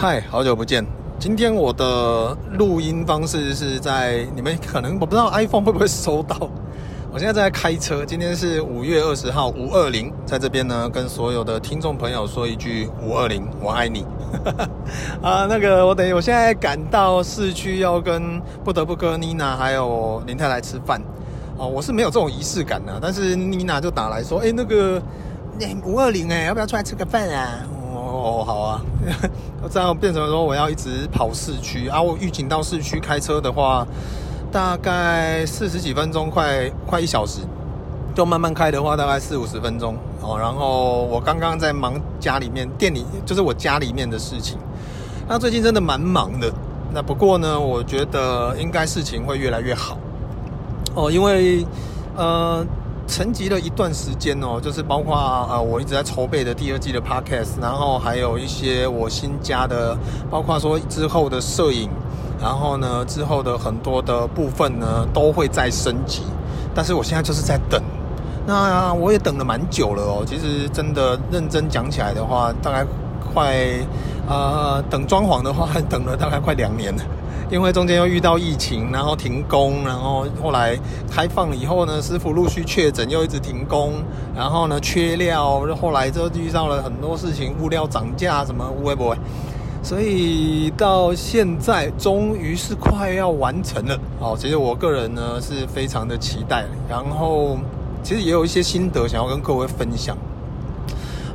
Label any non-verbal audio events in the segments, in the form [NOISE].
嗨，好久不见。今天我的录音方式是在你们可能我不知道 iPhone 会不会收到。[LAUGHS] 我现在在开车，今天是五月二十号，五二零，在这边呢跟所有的听众朋友说一句五二零，我爱你。[LAUGHS] 啊，那个我等我现在赶到市区，要跟不得不跟妮娜还有林太来吃饭。哦，我是没有这种仪式感的，但是妮娜就打来说，哎，那个五二零，哎，要不要出来吃个饭啊？哦，好啊，[LAUGHS] 这样变成说我要一直跑市区啊。我预警到市区开车的话，大概四十几分钟，快快一小时。就慢慢开的话，大概四五十分钟哦。然后我刚刚在忙家里面店里，就是我家里面的事情。那最近真的蛮忙的。那不过呢，我觉得应该事情会越来越好哦，因为呃。沉寂了一段时间哦，就是包括呃，我一直在筹备的第二季的 podcast，然后还有一些我新加的，包括说之后的摄影，然后呢之后的很多的部分呢都会再升级，但是我现在就是在等，那我也等了蛮久了哦。其实真的认真讲起来的话，大概快呃等装潢的话，[LAUGHS] 等了大概快两年了。因为中间又遇到疫情，然后停工，然后后来开放了以后呢，师傅陆续确诊，又一直停工，然后呢缺料，后来就遇到了很多事情，物料涨价什么，会不会？所以到现在终于是快要完成了。哦，其实我个人呢是非常的期待，然后其实也有一些心得想要跟各位分享。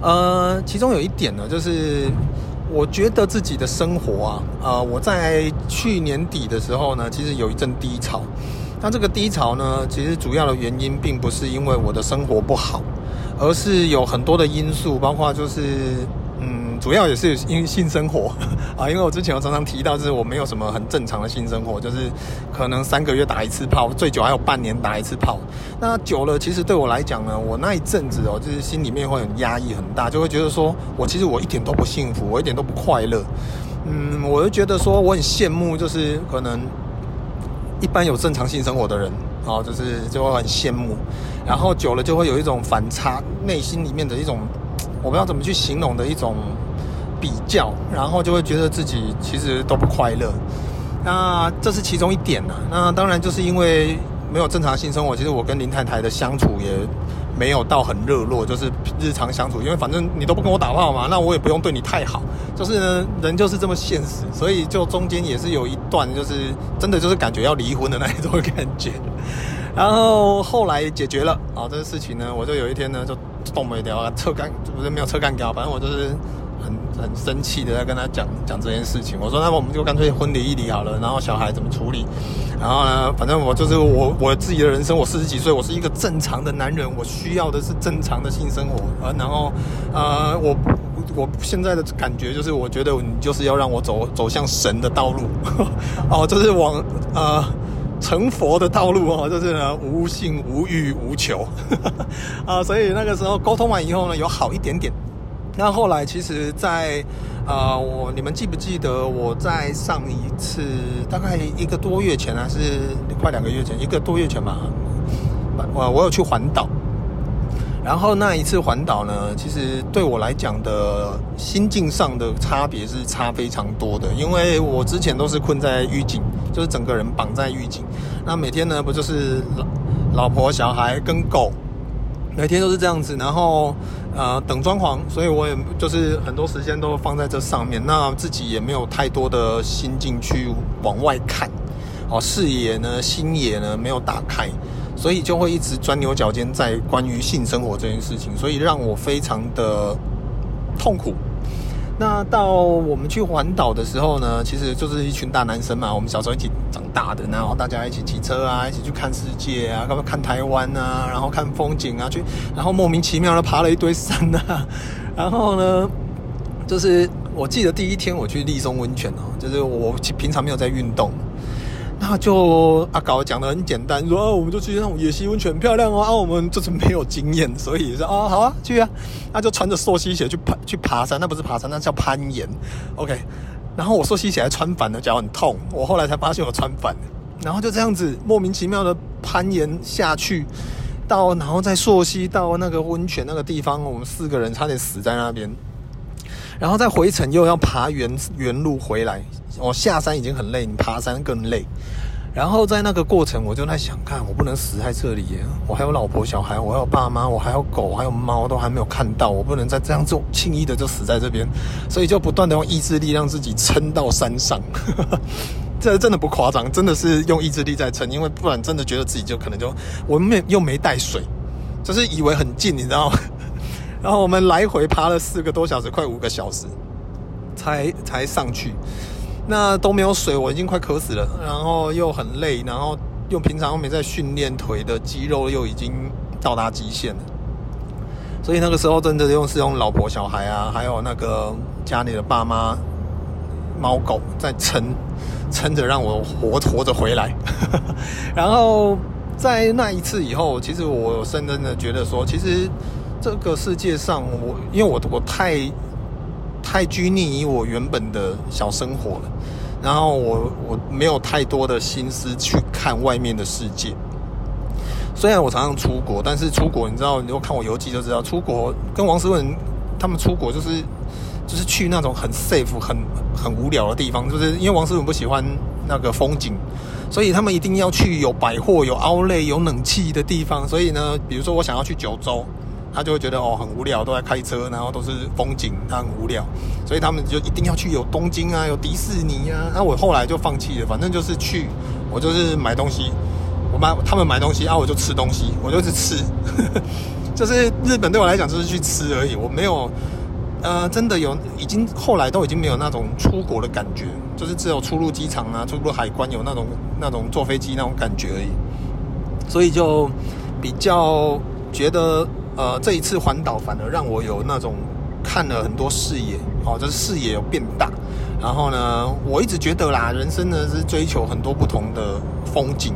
呃，其中有一点呢，就是。我觉得自己的生活啊，呃，我在去年底的时候呢，其实有一阵低潮。那这个低潮呢，其实主要的原因并不是因为我的生活不好，而是有很多的因素，包括就是。主要也是因为性生活 [LAUGHS] 啊，因为我之前我常常提到，就是我没有什么很正常的性生活，就是可能三个月打一次炮，最久还有半年打一次炮。那久了，其实对我来讲呢，我那一阵子哦，就是心里面会很压抑很大，就会觉得说我其实我一点都不幸福，我一点都不快乐。嗯，我就觉得说我很羡慕，就是可能一般有正常性生活的人啊，就是就会很羡慕，然后久了就会有一种反差，内心里面的一种我不知道怎么去形容的一种。比较，然后就会觉得自己其实都不快乐。那这是其中一点呢。那当然就是因为没有正常性生活，其实我跟林太太的相处也没有到很热络，就是日常相处。因为反正你都不跟我打炮嘛，那我也不用对你太好。就是呢，人就是这么现实，所以就中间也是有一段，就是真的就是感觉要离婚的那一种感觉。然后后来解决了啊，这个事情呢，我就有一天呢就动没掉啊，车干不是没有车干掉，反正我就是。很很生气的在跟他讲讲这件事情，我说那我们就干脆婚礼一离好了，然后小孩怎么处理？然后呢，反正我就是我我自己的人生，我四十几岁，我是一个正常的男人，我需要的是正常的性生活啊。然后呃，我我现在的感觉就是，我觉得你就是要让我走走向神的道路 [LAUGHS] 哦，就是往呃成佛的道路哦，就是呢无性无欲无求 [LAUGHS] 啊。所以那个时候沟通完以后呢，有好一点点。那后来，其实在，在呃，我你们记不记得我在上一次大概一个多月前，还是快两个月前，一个多月前吧，我我有去环岛。然后那一次环岛呢，其实对我来讲的心境上的差别是差非常多的，因为我之前都是困在狱警，就是整个人绑在狱警。那每天呢，不就是老老婆、小孩跟狗。每天都是这样子，然后呃等装潢，所以我也就是很多时间都放在这上面，那自己也没有太多的心境去往外看，哦，视野呢、心野呢没有打开，所以就会一直钻牛角尖在关于性生活这件事情，所以让我非常的痛苦。那到我们去环岛的时候呢，其实就是一群大男生嘛，我们小时候一起长大的，然后大家一起骑车啊，一起去看世界啊，看台湾啊，然后看风景啊，去，然后莫名其妙的爬了一堆山啊，[LAUGHS] 然后呢，就是我记得第一天我去立松温泉哦，就是我平常没有在运动。那就阿搞讲的很简单，说啊，我们就去那种野溪温泉，漂亮哦。啊，我们就是没有经验，所以说啊，好啊，去啊。那就穿着溯溪鞋去爬去爬山，那不是爬山，那叫攀岩。OK，然后我溯溪鞋还穿反了，脚很痛。我后来才发现我穿反了，然后就这样子莫名其妙的攀岩下去，到然后再溯溪到那个温泉那个地方，我们四个人差点死在那边。然后再回程又要爬原原路回来。我下山已经很累，你爬山更累。然后在那个过程，我就在想，看我不能死在这里，我还有老婆小孩，我还有爸妈，我还有狗，还有猫，都还没有看到，我不能再这样做，轻易的就死在这边。所以就不断的用意志力让自己撑到山上。[LAUGHS] 这真的不夸张，真的是用意志力在撑，因为不然真的觉得自己就可能就我们又没带水，就是以为很近，你知道吗？[LAUGHS] 然后我们来回爬了四个多小时，快五个小时，才才上去。那都没有水，我已经快渴死了，然后又很累，然后又平常又没在训练腿的肌肉又已经到达极限了，所以那个时候真的用是用老婆小孩啊，还有那个家里的爸妈、猫狗在撑，[LAUGHS] 撑着让我活活着回来。[LAUGHS] 然后在那一次以后，其实我深深的觉得说，其实这个世界上，我因为我我太。太拘泥于我原本的小生活了，然后我我没有太多的心思去看外面的世界。虽然我常常出国，但是出国你知道，你如果看我游记就知道，出国跟王思文他们出国就是就是去那种很 safe、很很无聊的地方，就是因为王思文不喜欢那个风景，所以他们一定要去有百货、有 outlet、有冷气的地方。所以呢，比如说我想要去九州。他就会觉得哦很无聊，都在开车，然后都是风景，他很无聊，所以他们就一定要去有东京啊，有迪士尼啊。那我后来就放弃了，反正就是去，我就是买东西，我买他们买东西啊，我就吃东西，我就是吃，[LAUGHS] 就是日本对我来讲就是去吃而已，我没有呃真的有已经后来都已经没有那种出国的感觉，就是只有出入机场啊，出入海关有那种那种坐飞机那种感觉而已，所以就比较觉得。呃，这一次环岛反而让我有那种看了很多视野，哦，就是视野有变大。然后呢，我一直觉得啦，人生呢是追求很多不同的风景，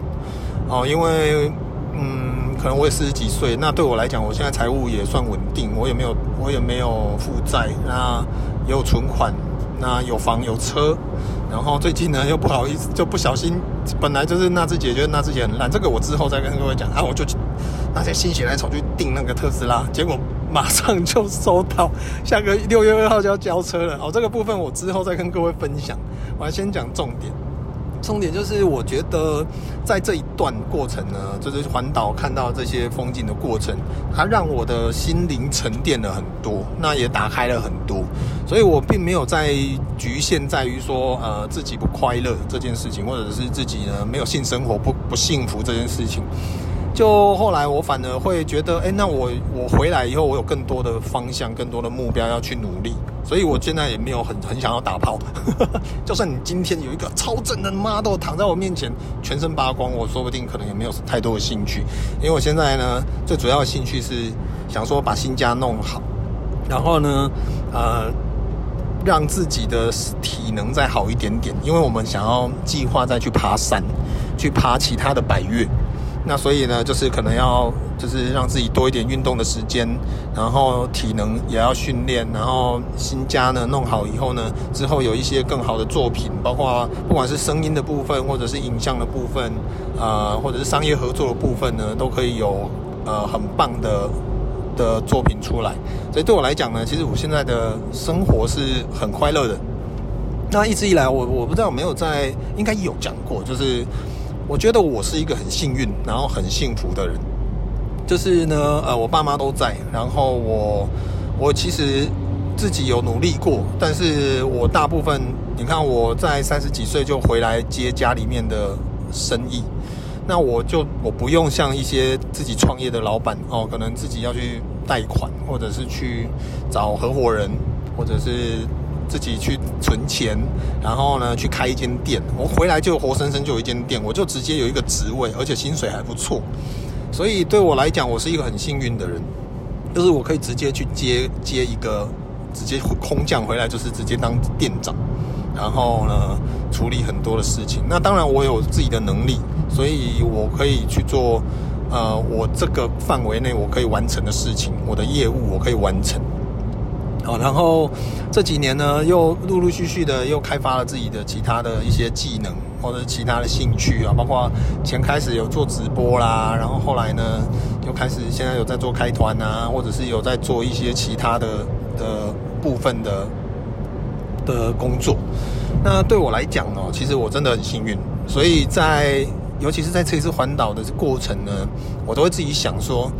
哦，因为嗯，可能我也四十几岁，那对我来讲，我现在财务也算稳定，我也没有，我也没有负债，那也有存款，那有房有车。然后最近呢，又不好意思，就不小心，本来就是纳智捷，觉得纳智捷很烂，这个我之后再跟各位讲。啊，我就拿些心血来潮去订那个特斯拉，结果马上就收到，下个六月二号就要交车了。哦，这个部分我之后再跟各位分享。我要先讲重点。重点就是，我觉得在这一段过程呢，就是环岛看到这些风景的过程，它让我的心灵沉淀了很多，那也打开了很多，所以我并没有在局限在于说，呃，自己不快乐这件事情，或者是自己呢没有性生活不不幸福这件事情。就后来我反而会觉得，哎，那我我回来以后，我有更多的方向，更多的目标要去努力，所以我现在也没有很很想要打炮。[LAUGHS] 就算你今天有一个超正的 model 躺在我面前，全身扒光，我说不定可能也没有太多的兴趣，因为我现在呢，最主要的兴趣是想说把新家弄好，然后呢，呃，让自己的体能再好一点点，因为我们想要计划再去爬山，去爬其他的百岳。那所以呢，就是可能要就是让自己多一点运动的时间，然后体能也要训练，然后新家呢弄好以后呢，之后有一些更好的作品，包括不管是声音的部分，或者是影像的部分，呃，或者是商业合作的部分呢，都可以有呃很棒的的作品出来。所以对我来讲呢，其实我现在的生活是很快乐的。那一直以来我，我我不知道有没有在，应该有讲过，就是。我觉得我是一个很幸运，然后很幸福的人。就是呢，呃，我爸妈都在，然后我我其实自己有努力过，但是我大部分，你看我在三十几岁就回来接家里面的生意，那我就我不用像一些自己创业的老板哦，可能自己要去贷款，或者是去找合伙人，或者是。自己去存钱，然后呢，去开一间店。我回来就活生生就有一间店，我就直接有一个职位，而且薪水还不错。所以对我来讲，我是一个很幸运的人，就是我可以直接去接接一个，直接空降回来，就是直接当店长，然后呢，处理很多的事情。那当然我有自己的能力，所以我可以去做，呃，我这个范围内我可以完成的事情，我的业务我可以完成。好，然后这几年呢，又陆陆续续的又开发了自己的其他的一些技能，或者其他的兴趣啊，包括前开始有做直播啦，然后后来呢，又开始现在有在做开团啊，或者是有在做一些其他的的部分的的工作。那对我来讲哦，其实我真的很幸运，所以在尤其是在这一次环岛的过程呢，我都会自己想说，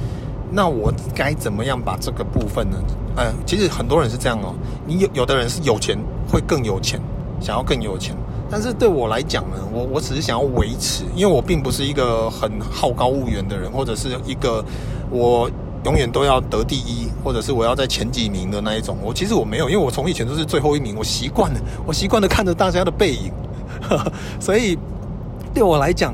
那我该怎么样把这个部分呢？嗯，其实很多人是这样哦，你有有的人是有钱会更有钱，想要更有钱，但是对我来讲呢，我我只是想要维持，因为我并不是一个很好高骛远的人，或者是一个我。永远都要得第一，或者是我要在前几名的那一种。我其实我没有，因为我从以前都是最后一名，我习惯了，我习惯了看着大家的背影，[LAUGHS] 所以对我来讲，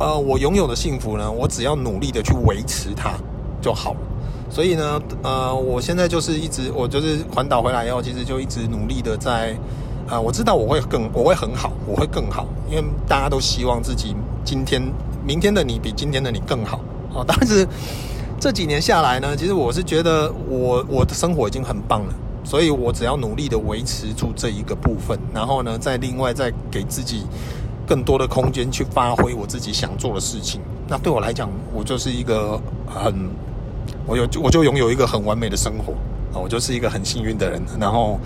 呃，我拥有的幸福呢，我只要努力的去维持它就好了。所以呢，呃，我现在就是一直，我就是环岛回来以后，其实就一直努力的在，呃，我知道我会更，我会很好，我会更好，因为大家都希望自己今天、明天的你比今天的你更好。哦，但是。这几年下来呢，其实我是觉得我我的生活已经很棒了，所以我只要努力的维持住这一个部分，然后呢，再另外再给自己更多的空间去发挥我自己想做的事情。那对我来讲，我就是一个很，我有我就拥有一个很完美的生活啊，我就是一个很幸运的人，然后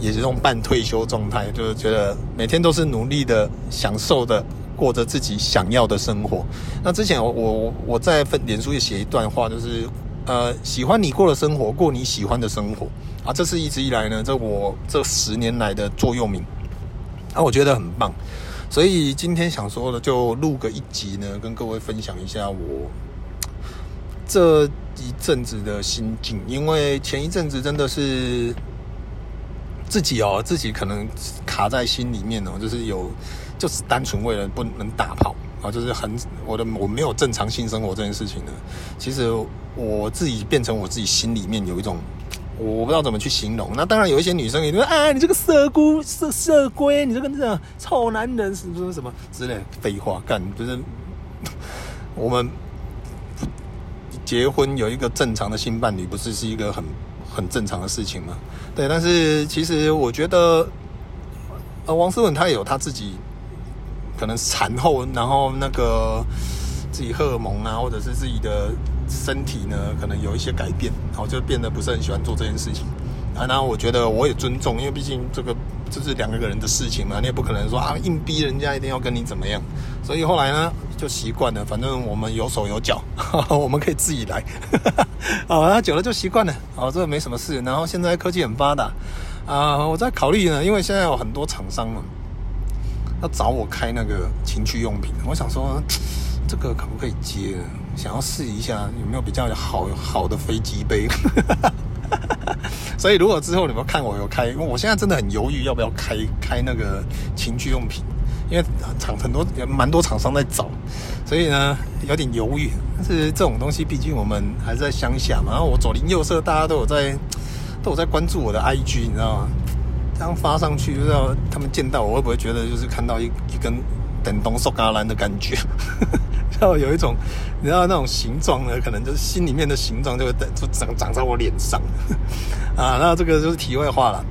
也是这种半退休状态，就是觉得每天都是努力的享受的。过着自己想要的生活。那之前我我我在分脸书也写一段话，就是呃，喜欢你过的生活，过你喜欢的生活啊。这是一直以来呢，这我这十年来的座右铭啊，我觉得很棒。所以今天想说的，就录个一集呢，跟各位分享一下我这一阵子的心境。因为前一阵子真的是自己哦，自己可能卡在心里面哦，就是有。就是单纯为了不能打炮啊，就是很我的我没有正常性生活这件事情呢。其实我自己变成我自己心里面有一种，我不知道怎么去形容。那当然有一些女生也说，啊，你这个色姑色色龟，你这个那个臭男人，是不是什么之类废话干？就是 [LAUGHS] 我们结婚有一个正常的新伴侣，不是是一个很很正常的事情吗？对，但是其实我觉得，呃，王思文他也有他自己。可能产后，然后那个自己荷尔蒙啊，或者是自己的身体呢，可能有一些改变，然后就变得不是很喜欢做这件事情啊。然后我觉得我也尊重，因为毕竟这个这是两个人的事情嘛，你也不可能说啊硬逼人家一定要跟你怎么样。所以后来呢，就习惯了，反正我们有手有脚，[LAUGHS] 我们可以自己来。[LAUGHS] 啊，久了就习惯了，啊，这个没什么事。然后现在科技很发达啊，我在考虑呢，因为现在有很多厂商嘛。要找我开那个情趣用品，我想说这个可不可以接？想要试一下有没有比较好好的飞机杯。[LAUGHS] 所以如果之后你们看我有开，因为我现在真的很犹豫要不要开开那个情趣用品，因为厂很多也蛮多厂商在找，所以呢有点犹豫。但是这种东西毕竟我们还是在乡下嘛，然后我左邻右舍大家都有在都有在关注我的 IG，你知道吗？这样发上去，不知道他们见到我会不会觉得就是看到一一根电动塑胶篮的感觉，[LAUGHS] 要有一种你知道那种形状呢，可能就是心里面的形状就会长长在我脸上 [LAUGHS] 啊。那这个就是题外话了。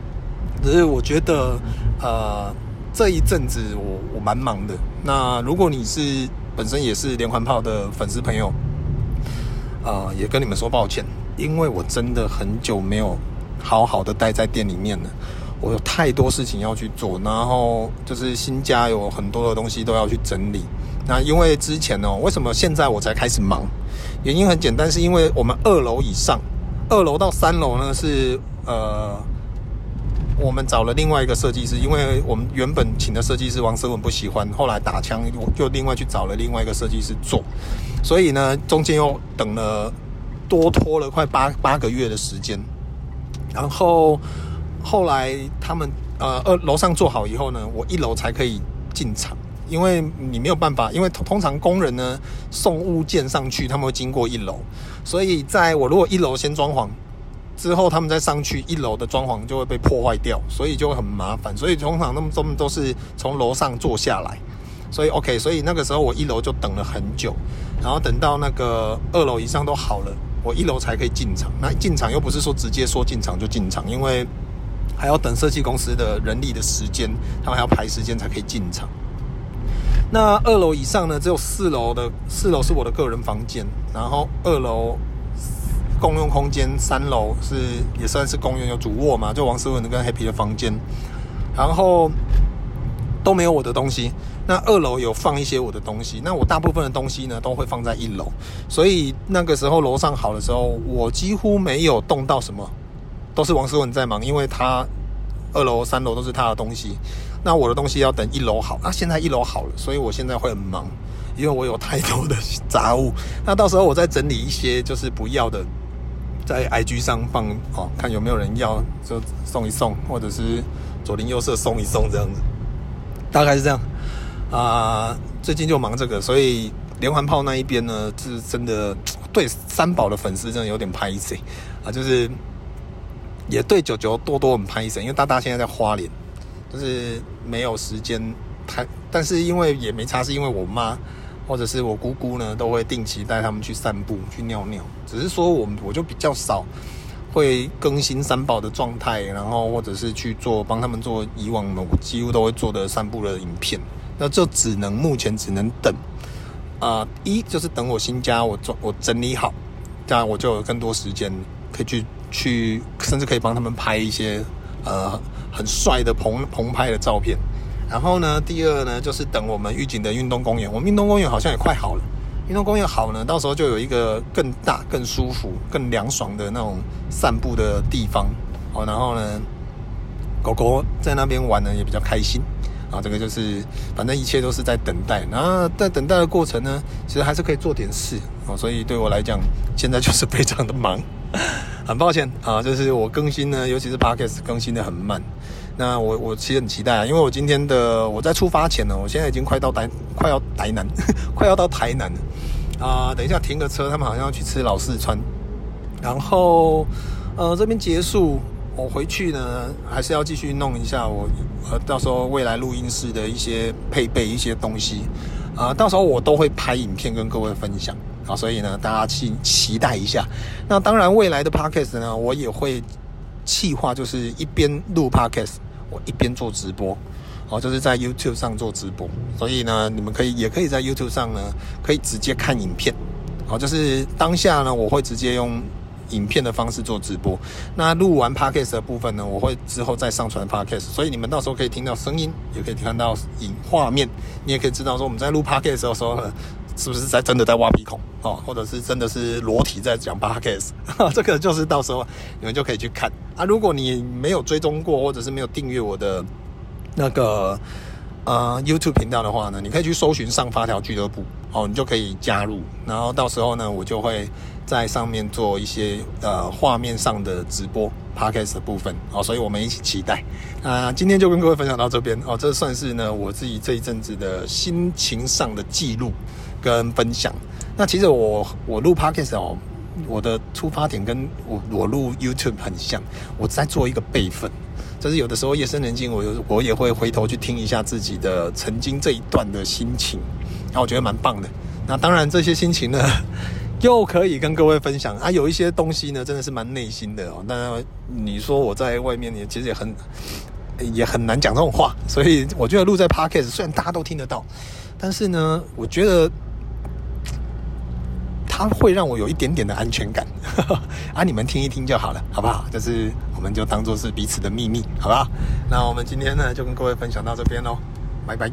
只是我觉得呃这一阵子我我蛮忙的。那如果你是本身也是连环炮的粉丝朋友啊，也跟你们说抱歉，因为我真的很久没有好好的待在店里面了。我有太多事情要去做，然后就是新家有很多的东西都要去整理。那因为之前呢，为什么现在我才开始忙？原因很简单，是因为我们二楼以上，二楼到三楼呢是呃，我们找了另外一个设计师，因为我们原本请的设计师王思文不喜欢，后来打枪，我就另外去找了另外一个设计师做，所以呢，中间又等了多拖了快八八个月的时间，然后。后来他们呃二楼上做好以后呢，我一楼才可以进场，因为你没有办法，因为通常工人呢送物件上去，他们会经过一楼，所以在我如果一楼先装潢之后，他们再上去一楼的装潢就会被破坏掉，所以就会很麻烦，所以通常他们都都是从楼上坐下来，所以 OK，所以那个时候我一楼就等了很久，然后等到那个二楼以上都好了，我一楼才可以进场。那进场又不是说直接说进场就进场，因为还要等设计公司的人力的时间，他们还要排时间才可以进场。那二楼以上呢？只有四楼的，四楼是我的个人房间，然后二楼共用空间，三楼是也算是公用，有主卧嘛，就王思文跟 Happy 的房间。然后都没有我的东西。那二楼有放一些我的东西，那我大部分的东西呢都会放在一楼，所以那个时候楼上好的时候，我几乎没有动到什么，都是王思文在忙，因为他二楼、三楼都是他的东西，那我的东西要等一楼好，那现在一楼好了，所以我现在会很忙，因为我有太多的杂物，那到时候我再整理一些就是不要的，在 IG 上放哦，看有没有人要就送一送，或者是左邻右舍送一送这样子，大概是这样。啊、最近就忙这个，所以连环炮那一边呢，是真的对三宝的粉丝真的有点拍谢啊，就是也对九九多多很拍谢，因为大大现在在花莲，就是没有时间拍，但是因为也没差，是因为我妈或者是我姑姑呢，都会定期带他们去散步去尿尿，只是说我我就比较少会更新三宝的状态，然后或者是去做帮他们做以往我几乎都会做的散步的影片。那就只能目前只能等，啊、一就是等我新家我做我整理好，这样我就有更多时间可以去去，甚至可以帮他们拍一些呃很帅的棚棚拍的照片。然后呢，第二呢就是等我们玉井的运动公园，我们运动公园好像也快好了。运动公园好呢，到时候就有一个更大、更舒服、更凉爽的那种散步的地方哦。然后呢，狗狗在那边玩呢也比较开心。啊，这个就是，反正一切都是在等待。然后在等待的过程呢，其实还是可以做点事啊。所以对我来讲，现在就是非常的忙，[LAUGHS] 很抱歉啊，就是我更新呢，尤其是 Podcast 更新的很慢。那我我其实很期待啊，因为我今天的我在出发前呢，我现在已经快到台，快要台南，[LAUGHS] 快要到台南了啊。等一下停个车，他们好像要去吃老四川，然后呃这边结束。我回去呢，还是要继续弄一下我呃，到时候未来录音室的一些配备一些东西啊，到时候我都会拍影片跟各位分享啊，所以呢，大家期期待一下。那当然，未来的 Podcast 呢，我也会企划，就是一边录 Podcast，我一边做直播，哦，就是在 YouTube 上做直播。所以呢，你们可以也可以在 YouTube 上呢，可以直接看影片，哦，就是当下呢，我会直接用。影片的方式做直播，那录完 podcast 的部分呢，我会之后再上传 podcast，所以你们到时候可以听到声音，也可以看到影画面，你也可以知道说我们在录 podcast 的时候呢，是不是在真的在挖鼻孔哦，或者是真的是裸体在讲 podcast，这个就是到时候你们就可以去看啊。如果你没有追踪过，或者是没有订阅我的那个呃 YouTube 频道的话呢，你可以去搜寻上发条俱乐部哦，你就可以加入，然后到时候呢，我就会。在上面做一些呃画面上的直播 Podcast 的部分哦，所以我们一起期待。啊今天就跟各位分享到这边哦，这算是呢我自己这一阵子的心情上的记录跟分享。那其实我我录 Podcast 哦，我的出发点跟我我录 YouTube 很像，我在做一个备份，就是有的时候夜深人静，我我也会回头去听一下自己的曾经这一段的心情，然后我觉得蛮棒的。那当然这些心情呢。[LAUGHS] 又可以跟各位分享啊，有一些东西呢，真的是蛮内心的哦。那，你说我在外面也其实也很也很难讲这种话，所以我觉得录在 Podcast 虽然大家都听得到，但是呢，我觉得它会让我有一点点的安全感 [LAUGHS] 啊。你们听一听就好了，好不好？就是我们就当做是彼此的秘密，好不好？那我们今天呢，就跟各位分享到这边喽，拜拜。